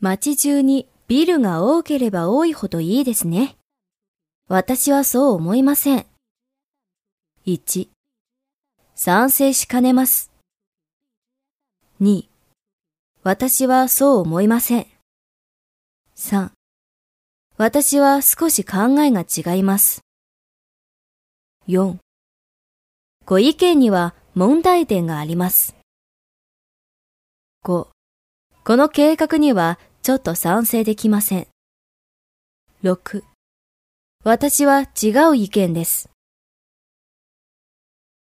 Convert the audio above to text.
街中にビルが多ければ多いほどいいですね。私はそう思いません。1、賛成しかねます。2、私はそう思いません。3、私は少し考えが違います。4、ご意見には問題点があります。5、この計画にはちょっと賛成できません。6、私は違う意見です。